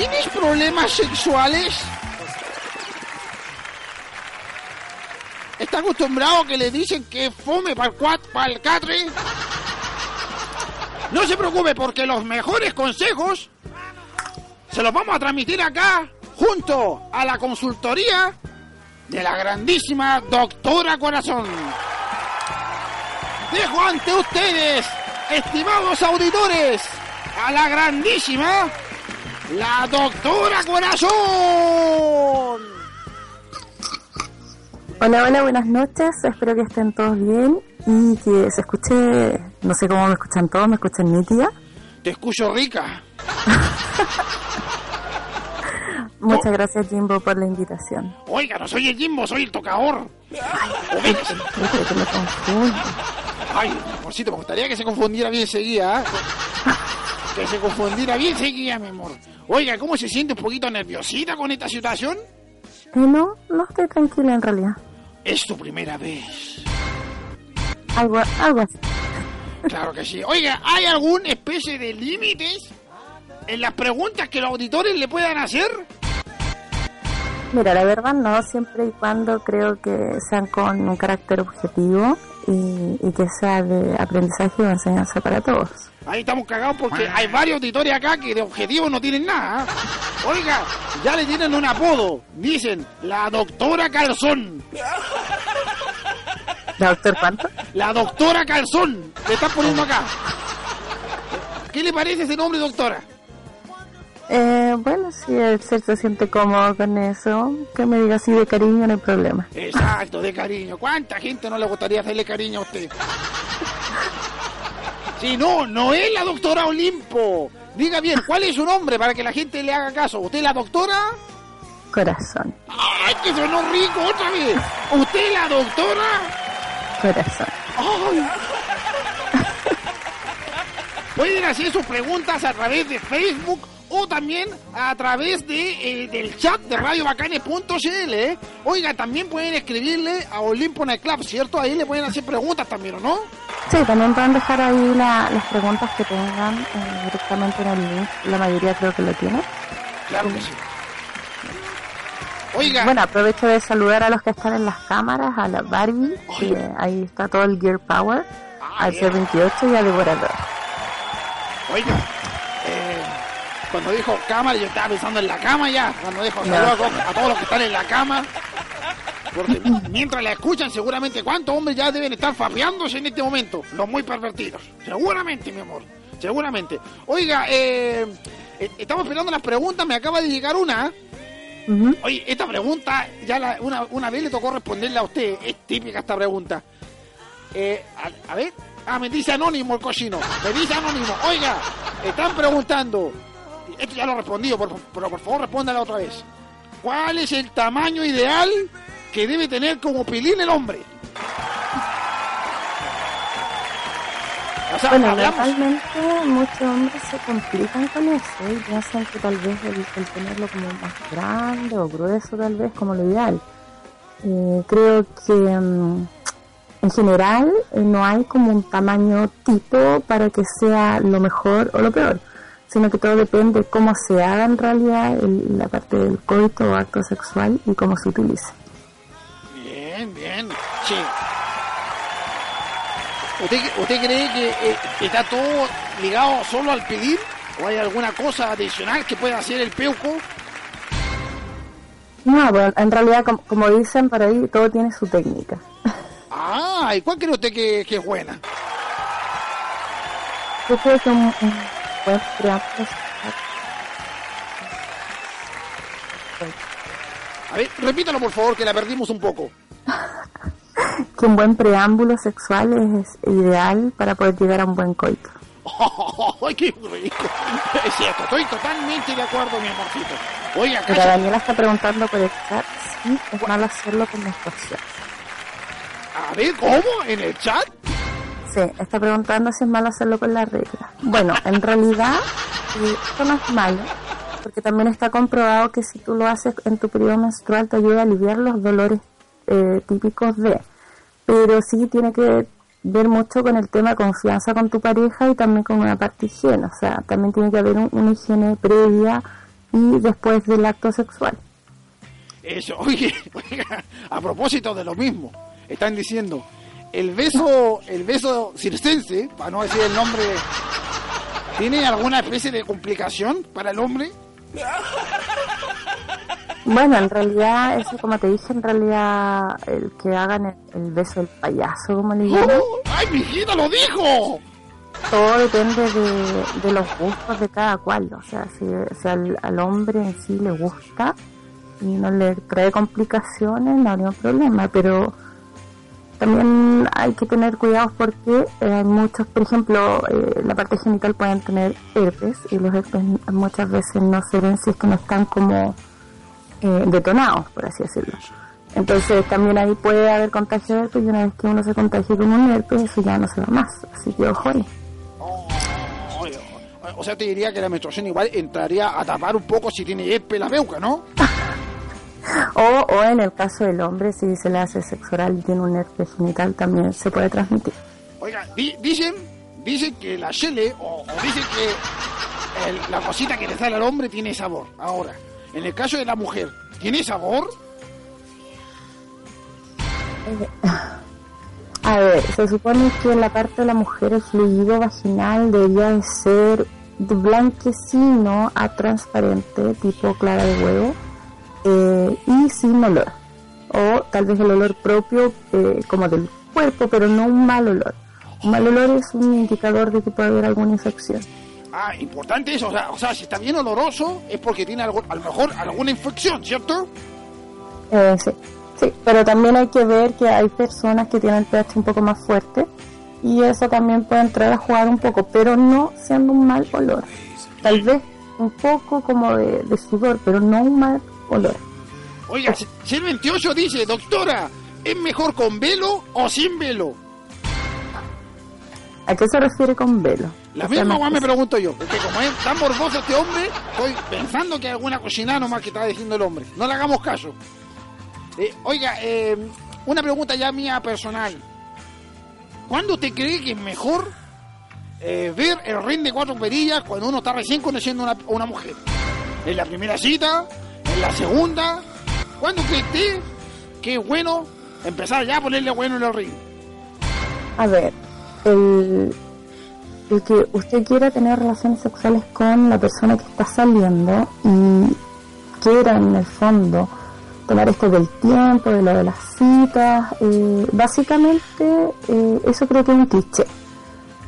¿Tienes problemas sexuales? ¿Está acostumbrado que le dicen que fome para el catre? No se preocupe porque los mejores consejos se los vamos a transmitir acá junto a la consultoría de la grandísima doctora Corazón. Dejo ante ustedes, estimados auditores, a la grandísima, la doctora Corazón. Hola, hola, buenas noches. Espero que estén todos bien y que se escuche, no sé cómo me escuchan todos, me escuchan nítida. Te escucho rica. Muchas gracias Jimbo por la invitación. Oiga, no soy el Jimbo, soy el tocador. Ay, que me. Ay, amorcito, me gustaría que se confundiera bien seguida. ¿eh? Que se confundiera bien seguida, mi amor. Oiga, ¿cómo se siente un poquito nerviosita con esta situación? No, no estoy tranquila en realidad. Es tu primera vez. Algo, algo así. Claro que sí. Oiga, ¿hay alguna especie de límites en las preguntas que los auditores le puedan hacer? Mira, la verdad no, siempre y cuando creo que sean con un carácter objetivo y, que sea de aprendizaje o enseñanza para todos. Ahí estamos cagados porque hay varios auditores acá que de objetivo no tienen nada. ¿eh? Oiga, ya le tienen un apodo. Dicen, la doctora Calzón. ¿La doctora cuánto? La doctora Calzón. Le están poniendo acá. ¿Qué le parece ese nombre, doctora? Eh, bueno, si el ser se siente cómodo con eso, que me diga así de cariño, no hay problema. Exacto, de cariño. ¿Cuánta gente no le gustaría hacerle cariño a usted? Sí, no, no es la doctora Olimpo. Diga bien, ¿cuál es su nombre para que la gente le haga caso? ¿Usted es la doctora? Corazón. ¡Ay, que sonó rico otra vez! ¿Usted es la doctora? Corazón. ¡Ay! Pueden hacer sus preguntas a través de Facebook o también a través de, eh, del chat de radiobacanes.cl. ¿eh? Oiga, también pueden escribirle a Olimpo Night Club, ¿cierto? Ahí le pueden hacer preguntas también, ¿o no? Sí, también pueden dejar ahí las preguntas que tengan eh, directamente en el link. La mayoría creo que lo tiene. Claro que sí. Oiga. Bueno, aprovecho de saludar a los que están en las cámaras, a la Barbie, que ahí está todo el Gear Power, ah, al C28 y a Devorador. Oiga, cuando dijo cámara, yo estaba pensando en la cama ya. Cuando dijo saludos a, todos los que están en la cama. Porque mientras la escuchan, seguramente cuántos hombres ya deben estar fapeándose en este momento. Los muy pervertidos. Seguramente, mi amor. Seguramente. Oiga, eh, eh estamos esperando las preguntas. Me acaba de llegar una. Oye, esta pregunta, ya una, una vez le tocó responderla a usted. Es típica esta pregunta. Eh, a, a ver. Ah, me dice anónimo el cochino. Me dice anónimo. Oiga, están preguntando. Esto ya lo he respondido, pero por favor respóndala otra vez. ¿Cuál es el tamaño ideal que debe tener como pilín el hombre? bueno, normalmente muchos hombres se complican con eso y piensan que tal vez el, tenerlo como más grande o grueso tal vez como lo ideal. Eh, creo que mm, en general eh, no hay como un tamaño tipo para que sea lo mejor o lo peor sino que todo depende de cómo se haga en realidad la parte del coito o acto sexual y cómo se utilice. Bien, bien, sí. ¿Usted, cree que eh, está todo ligado solo al pedir? ¿O hay alguna cosa adicional que pueda hacer el peuco? No, bueno, en realidad, como, dicen por ahí, todo tiene su técnica. Ah, ¿y cuál cree usted que, es buena? Yo creo que un a ver, repítalo por favor, que la perdimos un poco. que un buen preámbulo sexual es ideal para poder llegar a un buen coito. ¡Ay, qué rico! Es cierto, estoy totalmente de acuerdo, mi amorcito. Oye, Pero Daniela está preguntando por el chat si es malo hacerlo con menstruación. A ver, ¿cómo? ¿En el chat? Sí, está preguntando si es malo hacerlo con la regla. Bueno, en realidad esto no es malo, porque también está comprobado que si tú lo haces en tu periodo menstrual te ayuda a aliviar los dolores eh, típicos de. Pero sí tiene que ver mucho con el tema confianza con tu pareja y también con una parte higiene. O sea, también tiene que haber una higiene previa y después del acto sexual. Eso, oiga, a propósito de lo mismo, están diciendo, el beso, el beso circense, para no decir el nombre, ¿tiene alguna especie de complicación para el hombre? Bueno, en realidad, eso como te dije, en realidad el que hagan el, beso del payaso, como le llaman. ¡Oh! ¡Ay, mi hijita lo dijo! Todo depende de, los gustos de cada cual. O sea, si, si al, al, hombre en sí le gusta y no le trae complicaciones, no habría problema. Pero también hay que tener cuidado porque eh, muchos, por ejemplo, eh, la parte genital pueden tener herpes y los herpes muchas veces no se ven si es que no están como eh, detonados, por así decirlo. Entonces también ahí puede haber contagio de herpes y una vez que uno se contagie con un herpes, eso ya no se va más. Así que ojo ahí. o sea, te diría que la menstruación igual entraría a tapar un poco si tiene herpes la beuca, ¿no? o, o en el caso del hombre, si se le hace sexo oral y tiene un herpes genital, también se puede transmitir. Oiga, dicen, dicen que la chele, o, dicen que la cosita que le sale al hombre tiene sabor. Ahora, en el caso de la mujer, ¿tiene sabor? A ver, se supone que en la parte de la mujer el fluido vaginal debería ser de blanquecino a transparente, tipo clara de huevo eh, y sin olor. O tal vez el olor propio eh, como del cuerpo, pero no un mal olor. Un mal olor es un indicador de que puede haber alguna infección. Ah, importante eso, o sea, si está bien oloroso es porque tiene algo, a lo mejor alguna infección, ¿cierto? Eh, sí, sí, pero también hay que ver que hay personas que tienen el pH un poco más fuerte y eso también puede entrar a jugar un poco, pero no siendo un mal olor. Tal vez un poco como de, de sudor, pero no un mal olor. Oiga, si el 28 dice, doctora, ¿es mejor con velo o sin velo? ¿A qué se refiere con velo? La misma me pregunto yo, porque como es tan morboso este hombre, estoy pensando que hay alguna cocina nomás que está diciendo el hombre. No le hagamos caso. Eh, oiga, eh, una pregunta ya mía personal. ¿Cuándo te cree que es mejor eh, ver el ring de cuatro perillas cuando uno está recién conociendo a una, una mujer? ¿En la primera cita? En la segunda, ¿cuándo cree usted que es bueno empezar ya a ponerle bueno en el ring? A ver, el, el que usted quiera tener relaciones sexuales con la persona que está saliendo y quiera en el fondo tomar esto del tiempo, de lo de las citas, eh, básicamente eh, eso creo que es un cliché.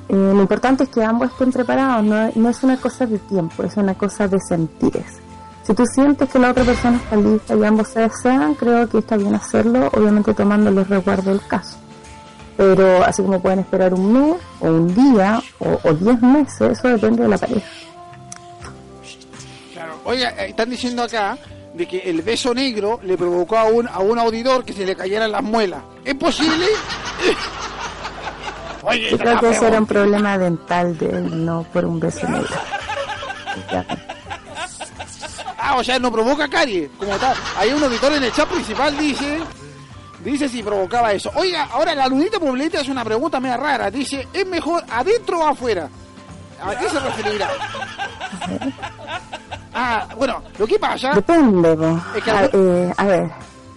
Eh, lo importante es que ambos estén preparados, no, no es una cosa de tiempo, es una cosa de sentires. Si tú sientes que la otra persona está lista y ambos se desean, creo que está bien hacerlo, obviamente tomando los resguardos del caso. Pero así como pueden esperar un mes, o un día, o, diez meses, eso depende de la pareja. Claro, oye, eh, están diciendo acá de que el beso negro le provocó a un, a un auditor que se le cayeran las muelas. ¿Es posible? Oye, Yo creo que ese era un problema dental de él, no por un beso negro. Ah, o sea, no provoca caries, como tal. Hay un auditor en el chat principal, dice, dice si provocaba eso. Oiga, ahora la lunita Poblete hace una pregunta media rara. Dice, ¿es mejor adentro o afuera? ¿A qué se referirá? Ah, bueno, lo que pasa... Depende, es que a, eh, a ver,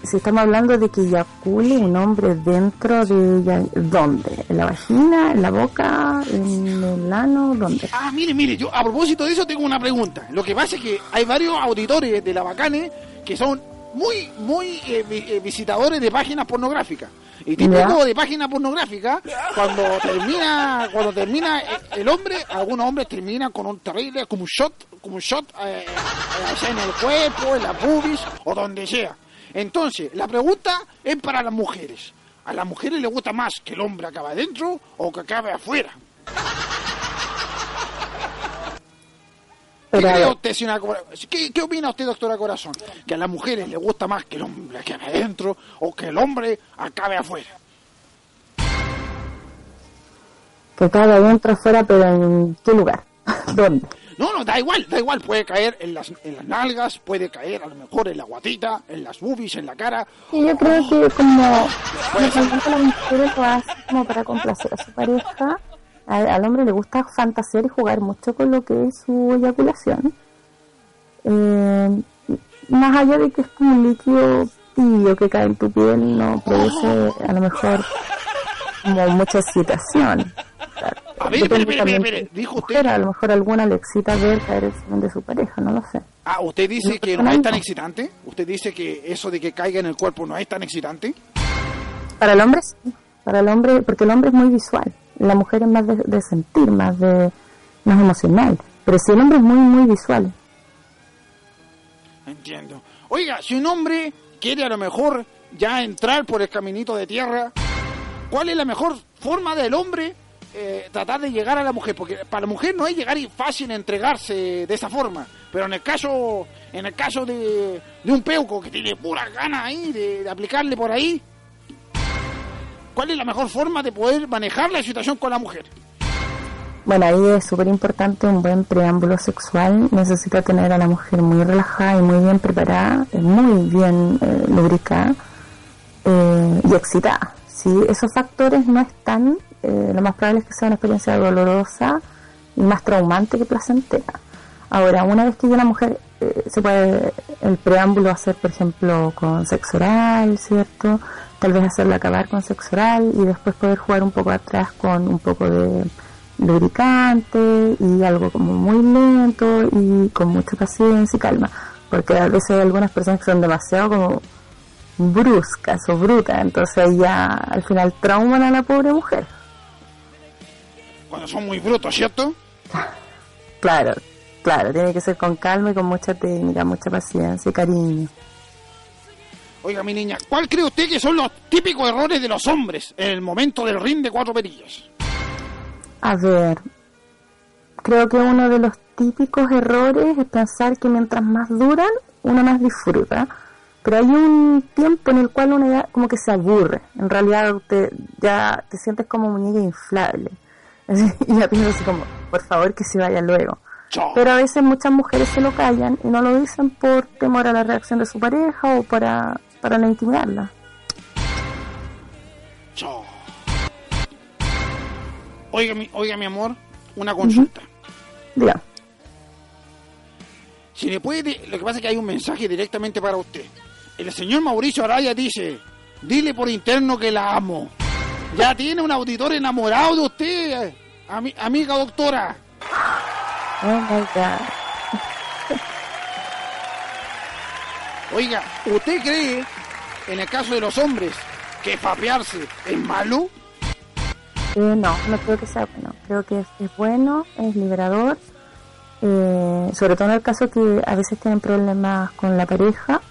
si estamos hablando de que eyacule un hombre dentro de ella, ¿dónde? ¿En la vagina? ¿En la boca? ¿En el ano? ¿Dónde? Ah, mire, mire, yo a propósito de eso tengo una pregunta. Lo que pasa es que hay varios auditores de la Bacane que son muy, muy eh, eh, visitadores de páginas pornográficas. Y típico de página pornográfica, cuando termina, cuando termina el hombre, algunos hombres terminan con un terrible, como un shot, como un shot eh, en el cuerpo, en la pubis o donde sea. Entonces, la pregunta es para las mujeres. ¿A las mujeres les gusta más que el hombre acabe adentro o que acabe afuera? ¿Qué, opina usted, doctora Corazón? ¿Que a las mujeres les gusta más que el hombre acabe adentro o que el hombre acabe afuera? Que acabe adentro, afuera, pero ¿en qué lugar? ¿Dónde? No, no, da igual, da igual, puede caer en las, en las nalgas, puede caer a lo mejor en la guatita, en las boobies, en la cara. Sí, yo creo que como normalmente las mujeres lo hacen como para complacer a su pareja, al, hombre le gusta fantasear y jugar mucho con lo que es su eyaculación. Eh, más allá de que es como un líquido tibio que cae en tu piel, no produce a lo mejor como mucha excitación. A ver, espere, espere, espere, dijo usted. A lo mejor alguna le excita ver caer el semen de su pareja, no lo sé. Ah, ¿usted dice que no es tan excitante? ¿Usted dice que eso de que caiga en el cuerpo no es tan excitante? Para el hombre sí. Para el hombre, porque el hombre es muy visual. La mujer es más de, sentir, más de más emocional. Pero si el hombre es muy, muy visual. Entiendo. Oiga, si un hombre quiere a lo mejor ya entrar por el caminito de tierra, ¿cuál es la mejor forma del hombre eh, tratar de llegar a la mujer? Porque para la mujer no es llegar y fácil entregarse de esa forma. Pero en el caso, en el caso de, un peuco que tiene pura ganas ahí de aplicarle por ahí, ¿Cuál es la mejor forma de poder manejar la situación con la mujer? Bueno, ahí es súper importante un buen preámbulo sexual. Necesita tener a la mujer muy relajada y muy bien preparada, eh, muy bien eh, lubricada eh, y excitada. Si esos factores no están, lo más probable es que sea una experiencia dolorosa y más traumante que placentera. Ahora, una vez que ya la mujer se puede el preámbulo hacer, por ejemplo, con sexo oral, ¿cierto? tal vez hacerlo acabar con sexo oral y después poder jugar un poco atrás con un poco de lubricante y algo como muy lento y con mucha paciencia y calma, porque a veces hay algunas personas que son demasiado como bruscas o brutas, entonces ya al final trauman a la pobre mujer. Cuando son muy brutos, ¿cierto? Claro, claro, tiene que ser con calma y con mucha técnica, mucha paciencia y cariño. Oiga, mi niña, ¿cuál cree usted que son los típicos errores de los hombres en el momento del ring de cuatro perillas? A ver, creo que uno de los típicos errores es pensar que mientras más duran, uno más disfruta. Pero hay un tiempo en el cual uno ya como que se aburre. En realidad usted ya te sientes como muñeca inflable. y ya piensas así como, por favor que se vaya luego. Pero a veces muchas mujeres se lo callan y no lo dicen por temor a la reacción de su pareja o para para no intimidarla. Oiga, mi, oiga, mi amor, una consulta. Ya. Si le puede, lo que pasa es que hay un mensaje directamente para usted. El señor Mauricio Araya dice, dile por interno que la amo. Ya tiene un auditor enamorado de usted, amiga doctora. Oh my God. Oiga, ¿usted cree, en el caso de los hombres, que fapearse es malo? Eh, no, no creo que sea bueno. Creo que es, bueno, es liberador. Eh, sobre todo en el caso que a veces tienen problemas con la pareja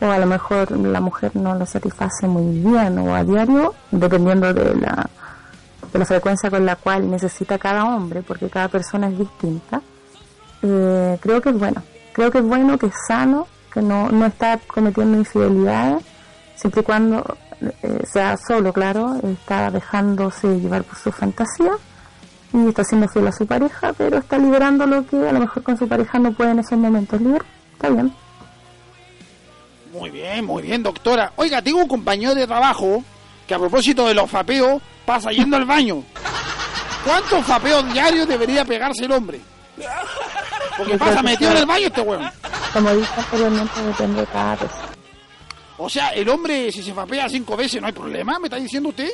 o a lo mejor la mujer no lo satisface muy bien o a diario, dependiendo de la, de la frecuencia con la cual necesita cada hombre, porque cada persona es distinta. Eh, creo que es bueno. Creo que es bueno, que es sano, que no, no está cometiendo infidelidades, siempre y cuando eh, sea solo, claro, está dejándose llevar por su fantasía y está siendo fiel a su pareja, pero está liberando lo que a lo mejor con su pareja no puede en esos momentos liberar. Está bien. Muy bien, muy bien, doctora. Oiga, tengo un compañero de trabajo que a propósito de los fapeos pasa yendo al baño. ¿Cuántos fapeos diarios debería pegarse el hombre? Porque pasa metido en el baño este weón. Como dije anteriormente, depende de cada vez. O sea, el hombre, si se fapea cinco veces, ¿no hay problema? ¿Me está diciendo usted?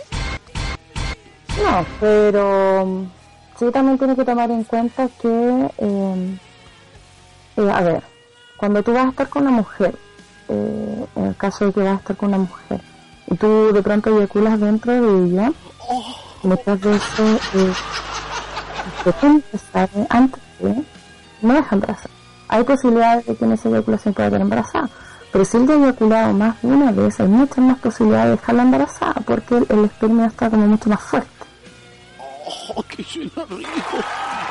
No, pero mm, sí también tiene que tomar en cuenta que, em, eh, a ver, cuando tú vas a estar con una mujer, eh, en el caso de que vas a estar con una mujer, y tú de pronto eyaculas dentro de ella, muchas veces eh, antes de no deja embarazada. Hay posibilidades de que en esa eyaculación pueda quedar embarazada. Pero si él ya ha eyaculado más de una vez, hay muchas más posibilidades de dejarla embarazada porque el, espermio está como mucho más fuerte. ¡Oh, qué suena rico!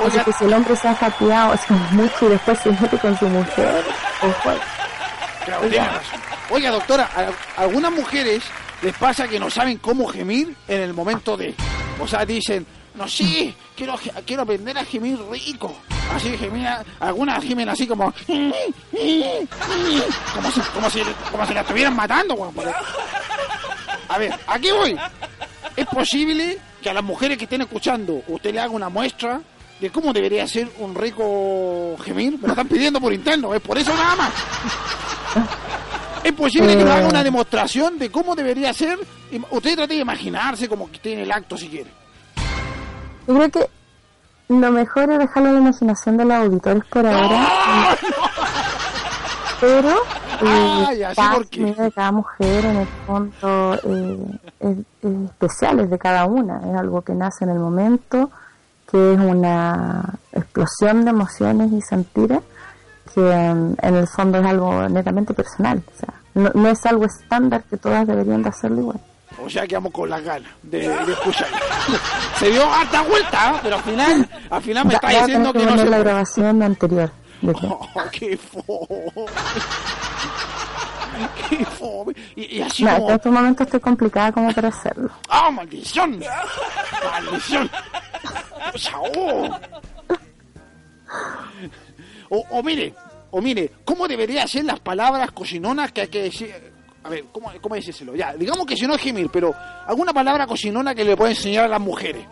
O sea, que si el hombre se ha jateado así mucho y después se mete con su mujer, ojo. Oiga. Oiga, doctora, a algunas mujeres les pasa que no saben cómo gemir en el momento de... O sea, dicen, no, sí, quiero, quiero aprender a gemir rico. Así gemir, algunas gimen así como... Como si, como si, como si la estuvieran matando, A ver, aquí voy. Es posible que a las mujeres que estén escuchando usted le haga una muestra de cómo debería ser un rico gemir. Me lo están pidiendo por interno, es por eso nada más. ¿Es posible que nos haga una Eh. demostración de cómo debería ser? Usted trate de imaginarse como que tiene el acto si quiere. Yo creo que lo mejor es dejarlo a la imaginación de los auditores por ahora. ¡Ah! Pero eh, sé cada de cada mujer en el fondo eh, es, es de cada una. Es algo que nace en el momento, que es una explosión de emociones y sentires que en el fondo es algo netamente personal. O sea, no, no es algo estándar que todas deberían de hacerlo igual. O sea, quedamos con las ganas de, de escuchar. Se dio harta vuelta, ¿eh? pero al final, al final me está diciendo tener que no se la grabación anterior. que- Oh, qué fome. qué fome. Y, y así No, como... en estos momentos estoy complicada como para hacerlo. ¡Ah, maldición! ¡Maldición! Oh. O, o mire, o mire, ¿cómo debería ser las palabras cocinonas que hay que decir? A ver, ¿cómo, cómo decírselo? Ya, digamos que si no es gemir, pero alguna palabra cocinona que le pueda enseñar a las mujeres.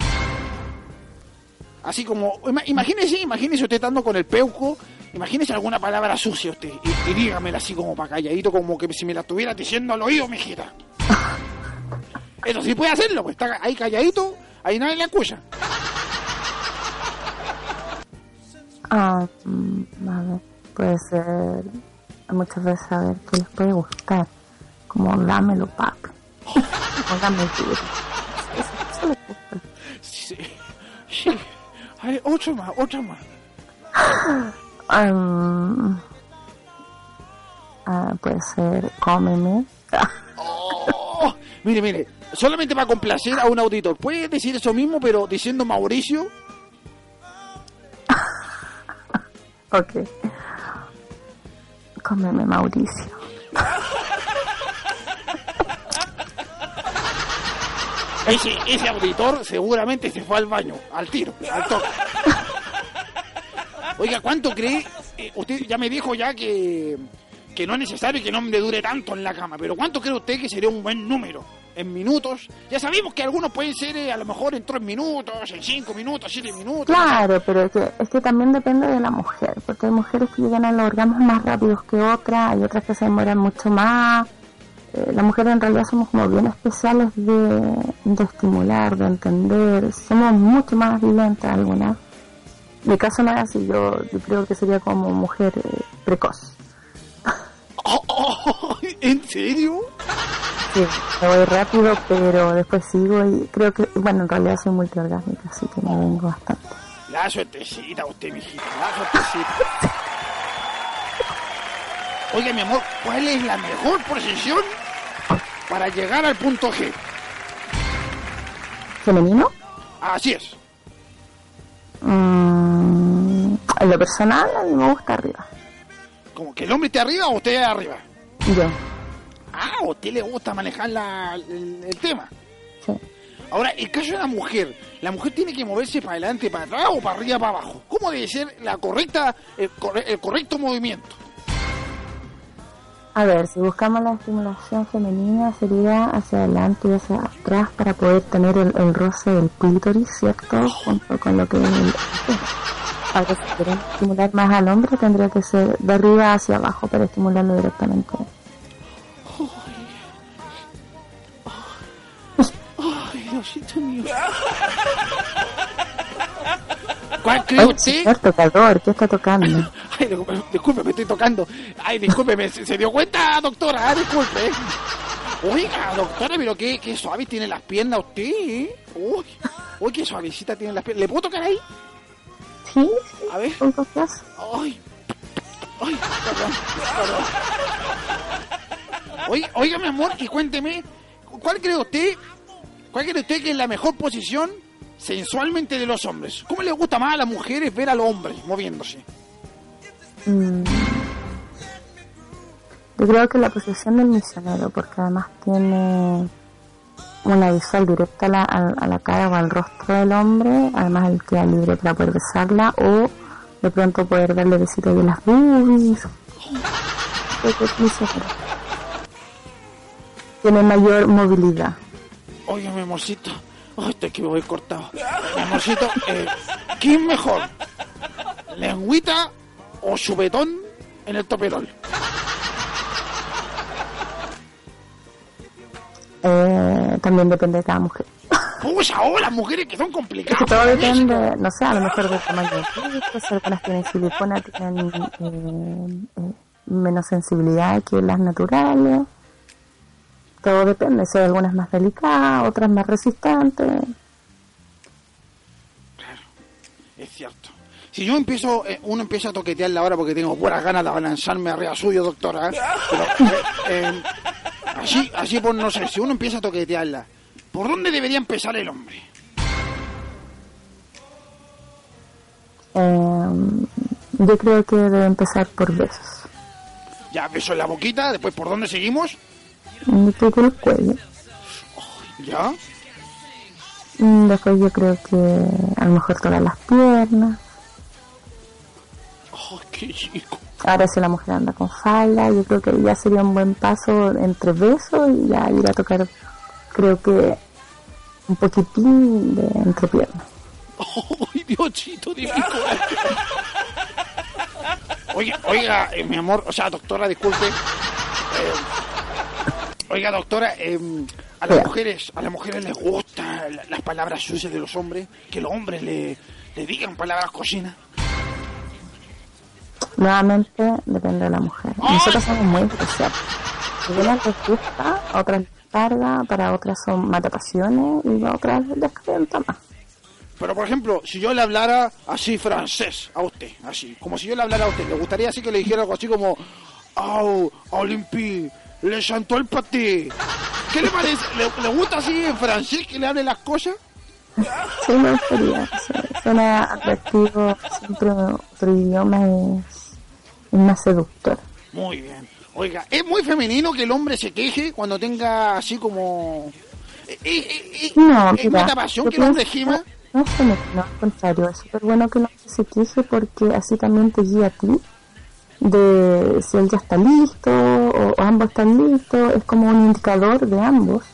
Así como, ima- imagínese, imagínese usted estando con el peuco, imagínese alguna palabra sucia usted, y, y dígamela así como para calladito, como que si me la estuviera diciendo al oído, mijita. Eso sí puede hacerlo, pues está ahí calladito, ahí nadie le escucha. Ah, ver, puede ser muchas veces a ver qué les puede gustar. Como dámelo, papi. o dame duro. Eso, eso les gusta. Sí, sí. Ver, otra más, otra más. Um, ah, puede ser cómeme. Oh, mire, mire, solamente para complacer a un auditor, ¿puede decir eso mismo, pero diciendo Mauricio? ok. Cómeme, Mauricio. Ese, auditor seguramente se fue al baño, al tiro, al toque. Oiga, ¿cuánto cree? eh, usted ya me dijo ya que, que no es necesario que no me dure tanto en la cama, pero ¿cuánto cree usted que sería un buen número? En minutos. Ya sabemos que algunos pueden ser eh, a lo mejor en tres minutos, en cinco minutos, siete minutos. no sé. Claro, pero es que, es que también depende de la mujer, porque hay mujeres que llegan a los orgasmos más rápidos que otras, hay otras que se demoran mucho más. Eh, las mujeres en realidad somos como bien especiales de, de estimular, de entender, somos mucho más lentas algunas. Mi caso no es así, yo, yo creo que sería como mujer eh, precoz. Oh, oh, ¿En serio? Me voy rápido, pero después sigo y creo que, bueno, en realidad soy multiorgásmica, así que me vengo bastante. La suertecita usted, mijita, la suertecita. Oiga, mi amor, ¿cuál es la mejor posición para llegar al punto G? ¿Femenino? Así es. Mm, en lo personal, a mí me gusta arriba. Como que el hombre esté arriba o usted arriba. Yo, Ah, a usted le gusta manejar la- el, el tema. sí. Ahora, el caso de la mujer, la mujer tiene que moverse para adelante, para atrás o para arriba, para abajo. ¿Cómo debe ser la correcta, el, corre- el correcto movimiento? A ver, si buscamos la estimulación femenina sería hacia adelante y hacia atrás para poder tener el, el roce del clítoris, ¿cierto? Junto con lo que es el... Si estimular más al hombre tendría que ser de arriba hacia abajo para estimularlo directamente. Ay, Diosito mío. ¿Cuál cree usted? señor tocador, ¿qué está tocando? Ay, disculpe, me estoy tocando. Ay, disculpe, me- se, se dio cuenta, doctora, ah, disculpe. Oiga, doctora, pero qué, qué suave tiene las piernas usted, ¿eh? Uy, uy, qué suavecita tiene las piernas. ¿Le puedo tocar ahí? Sí, sí, A ver. confianza. Ay, ay, perdón, perdón. Oiga, oiga, mi amor, y cuénteme, ¿cuál cree usted, cuál cree usted que es la mejor posición sensualmente de los hombres? ¿Cómo les gusta más a las mujeres ver a los hombres moviéndose? Mm. Yo creo que la posición del misionero, porque además tiene una visual directa a la, a, la cara o al rostro del hombre, además él queda libre para poder besarla o de pronto poder darle besitos de las boobies. Tiene mayor movilidad. Oiga, mi amorcito. Ay, estoy que me voy cortado. Mi amorcito, eh, ¿Qué es mejor? ¿Lengüita o chupetón en el toperol? Eh, también depende de cada mujer. Pucha, oh, las mujeres que son Es complicadas. que todo depende, no sé, a lo mejor del tamaño del pito, algunas tienen silicona, tienen eh, eh, menos sensibilidad que las naturales. Todo depende, si hay algunas más delicadas, otras más resistentes. Es cierto. Si yo empiezo, eh, uno empieza a toquetearla ahora porque tengo buenas ganas de abalanzarme arriba suyo, doctora. ¿eh? Pero, eh, así, así por no sé, si uno empieza a toquetearla, ¿por dónde debería empezar el hombre? Eh, yo creo que debe empezar por besos. Ya beso en la boquita, después ¿por dónde seguimos? Creo que el cuello. Ya. Mm, Después yo creo que a lo mejor todas las piernas. Oh, qué chico. Ahora si la mujer anda con falda, yo creo que ya sería un buen paso entre besos y ya ir a tocar, creo que un poquitín de entrepierna. ¡Ay, Diosito corazón! Oiga, oiga, eh, mi amor, o sea, doctora, disculpe. Eh, oiga, doctora, eh, a las mujeres, a las mujeres les gustan la- las palabras sucias de los hombres, que los hombres le, le digan palabras cochinas. Nuevamente depende de la mujer. Nosotros somos muy especiales. Algunas les gusta, otras les carga, para otras son matapasiones y otras les calienta más. Pero, por ejemplo, si yo le hablara así francés a usted, así, como si yo le hablara a usted, ¿le gustaría así que le dijera algo así como, oh, Olympi, le chantó el paté? ¿Qué le parece? ¿Le, le gusta así en francés que le hable las cosas? Sí, me gustaría. Suena atractivo. Siempre otro idioma es, es más seductor. Muy bien. Oiga, es muy femenino que el hombre se queje cuando tenga así como... Eh, eh, eh, No, ¿Es mira, pasión que el hombre gima? No femenino, al contrario, es súper bueno que el hombre se queje porque así también te guía a ti de si él ya está listo o, o ambos están listos, es como un indicador de ambos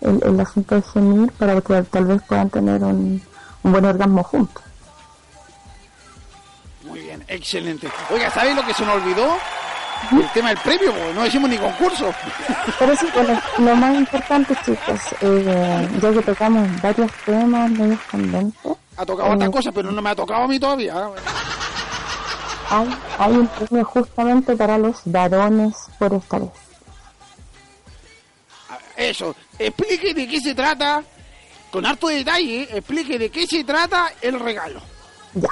el, el asunto de gemir para que tal vez puedan tener un, un buen orgasmo juntos. Muy bien, excelente. Oiga, ¿sabes lo que se nos olvidó? El tema del premio, porque no hicimos ni concurso. Pero sí, bueno, lo más importante chicos, eh, ya que tocamos varios temas medios candentes, Ha tocado otras Eh, cosas, pero no me ha tocado a mí todavía. Hay, hay un premio justamente para los varones por esta vez. Eso, explique de qué se trata, con harto detalle, explique de qué se trata el regalo. Ya.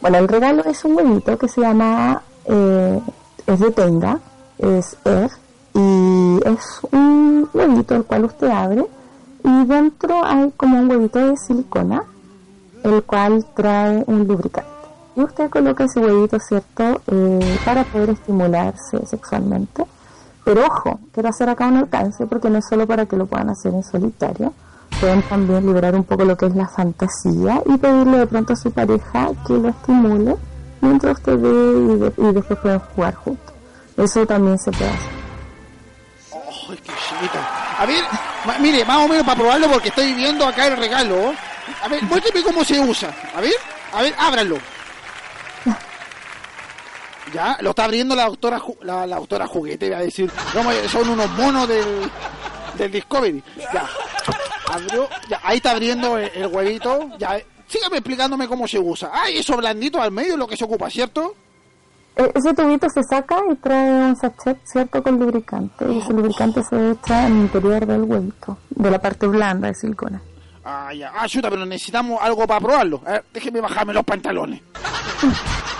Bueno, el regalo es un huevito que se llama, eh, es de tenga, es Air, y es un huevito el cual usted abre, y dentro hay como un huevito de silicona, el cual trae un lubricante. Y usted coloca ese huevito, ¿cierto?, eh, para poder estimularse sexualmente. Pero ojo, quiero hacer acá un alcance porque no es solo para que lo puedan hacer en solitario, pueden también liberar un poco lo que es la fantasía y pedirle de pronto a su pareja que lo estimule mientras usted ve y, de- y después pueden jugar juntos. Eso también se puede hacer. ¡Ay, qué chiquito! A ver, mire, más o menos para probarlo porque estoy viendo acá el regalo. A ver, muéstrame cómo se usa. A ver, a ver, ábralo. Ya, lo está abriendo la doctora Ju- la, la doctora juguete, voy a decir. Vamos, son unos monos del, del Discovery. Ya, abrió, ya, ahí está abriendo el, el huevito. Ya, sígame explicándome cómo se usa. Ah, y eso blandito al medio es lo que se ocupa, ¿cierto? E- Ese tubito se saca y trae un sachet, ¿cierto?, con lubricante. Y ese lubricante se echa en el interior del huevito, de la parte blanda de silicona. Ah, ya. Ah, chuta, pero necesitamos algo para probarlo. A ver, déjeme bajarme los pantalones.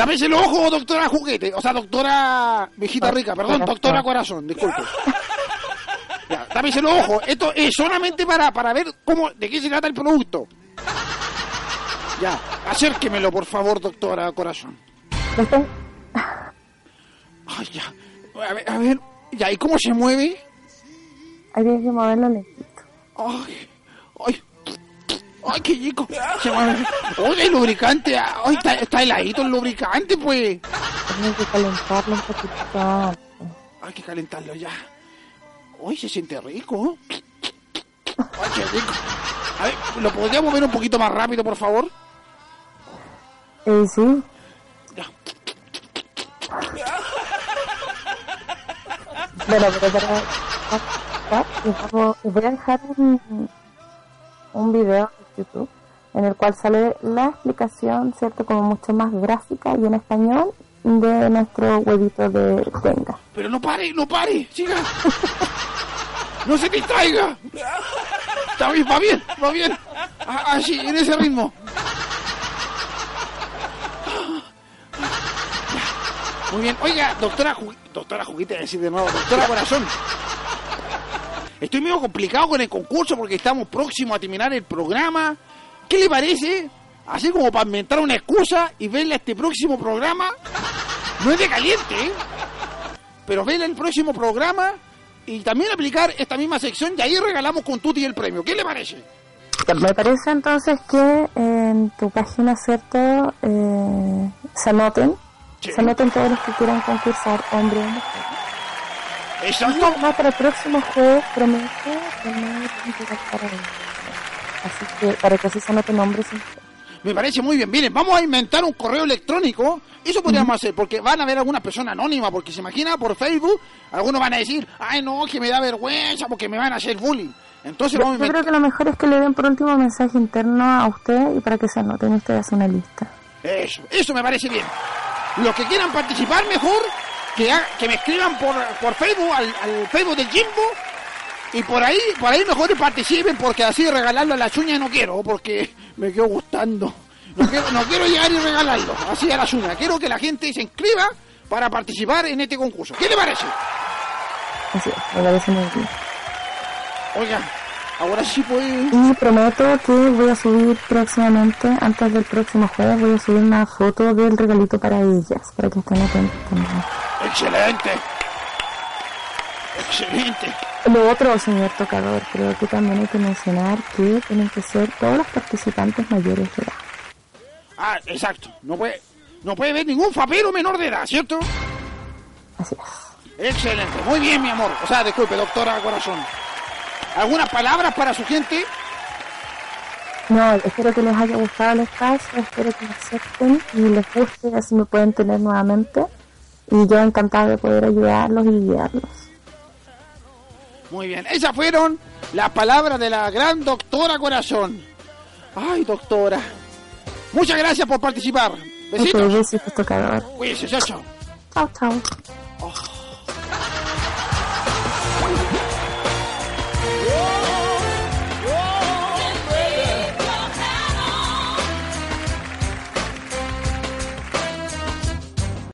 Tápese el ojo, doctora juguete. O sea, doctora viejita rica, perdón, doctora corazón, disculpe. Ya, tápese el ojo. Esto es solamente para, para ver cómo, de qué se trata el producto. Ya, acérquemelo, por favor, doctora corazón. Ay, ya. A ver, a ver. Ya, ¿y cómo se mueve? habría que moverlo lentito. Ay, ay, ay, qué mueve. Oye, el lubricante. Ay, está, está heladito el lubricante, pues. Tiene que calentarlo un poquito. Hay que calentarlo ya. Ay, se siente rico. Ay, qué rico. A ver, ¿lo podríamos ver un poquito más rápido, por favor? Eh, sí. Ya. Bueno, pero para... Vamos- les voy a dejar un, un video de YouTube en el cual sale la explicación, ¿cierto? Como mucho más gráfica y en español de nuestro huevito de tenga. Pero no pare, no pare, siga. No se distraiga. Está bien, va bien, va bien. Así, en ese ritmo. Muy bien. Oiga, doctora, doctora Juguita, decir de nuevo, doctora Corazón. Estoy medio complicado con el concurso porque estamos próximos a terminar el programa. ¿Qué le parece? Así como para inventar una excusa y verle a este próximo programa. No es de caliente, ¿eh? pero ven el próximo programa y también aplicar esta misma sección y ahí regalamos con Tuti el premio. ¿Qué le parece? Me parece entonces que en tu página, ¿cierto? Eh, se anoten, Sí. se anoten todos los que quieran concursar, hombre o mujer. Exacto. además para el próximo jueves prometo tener para. Así que para que así se y mujeres. Me parece muy bien. Miren, vamos a inventar un correo electrónico. Eso podríamos hacer, porque van a haber algunas personas anónimas, porque se imagina por Facebook, algunos van a decir, ay no, que me da vergüenza porque me van a hacer bullying. Entonces Yo, vamos a yo creo que lo mejor es que le den por último mensaje interno a usted y para que se anoten usted hace una lista. Eso, eso me parece bien. Los que quieran participar mejor, que, ha- que me escriban por, por Facebook, al, al Facebook del Jimbo, y por ahí, por ahí mejor participen, porque así regalarlo a las uñas no quiero, porque me quedo gustando. No quiero, no quiero llegar y regalarlo, así a las uñas. Quiero que la gente se inscriba para participar en este concurso. ¿Qué le parece? Así es, me parece muy bien. Oiga, ahora sí puede... Y prometo que voy a subir próximamente, antes del próximo jueves, voy a subir una foto del regalito para ellas, para que estén atentos también. Excelente. Excelente. Lo otro, señor tocador, creo que también hay que mencionar que tienen que ser todos los participantes mayores de edad. Ah, exacto. No puede, no puede haber ningún fapero menor de edad, ¿cierto? Así es. Excelente, muy bien, mi amor. O sea, disculpe, doctora Corazón. ¿Algunas palabras para su gente? No, espero que les haya gustado el espacio, espero que lo acepten y les guste, así me pueden tener nuevamente. Y yo encantada de poder ayudarlos y guiarlos. Muy bien, esas fueron las palabras de la gran doctora Corazón. Ay, doctora. Muchas gracias por participar. Besitos. besitos, tocador. Cuídense, chao, chao. Chao, chao. Oh.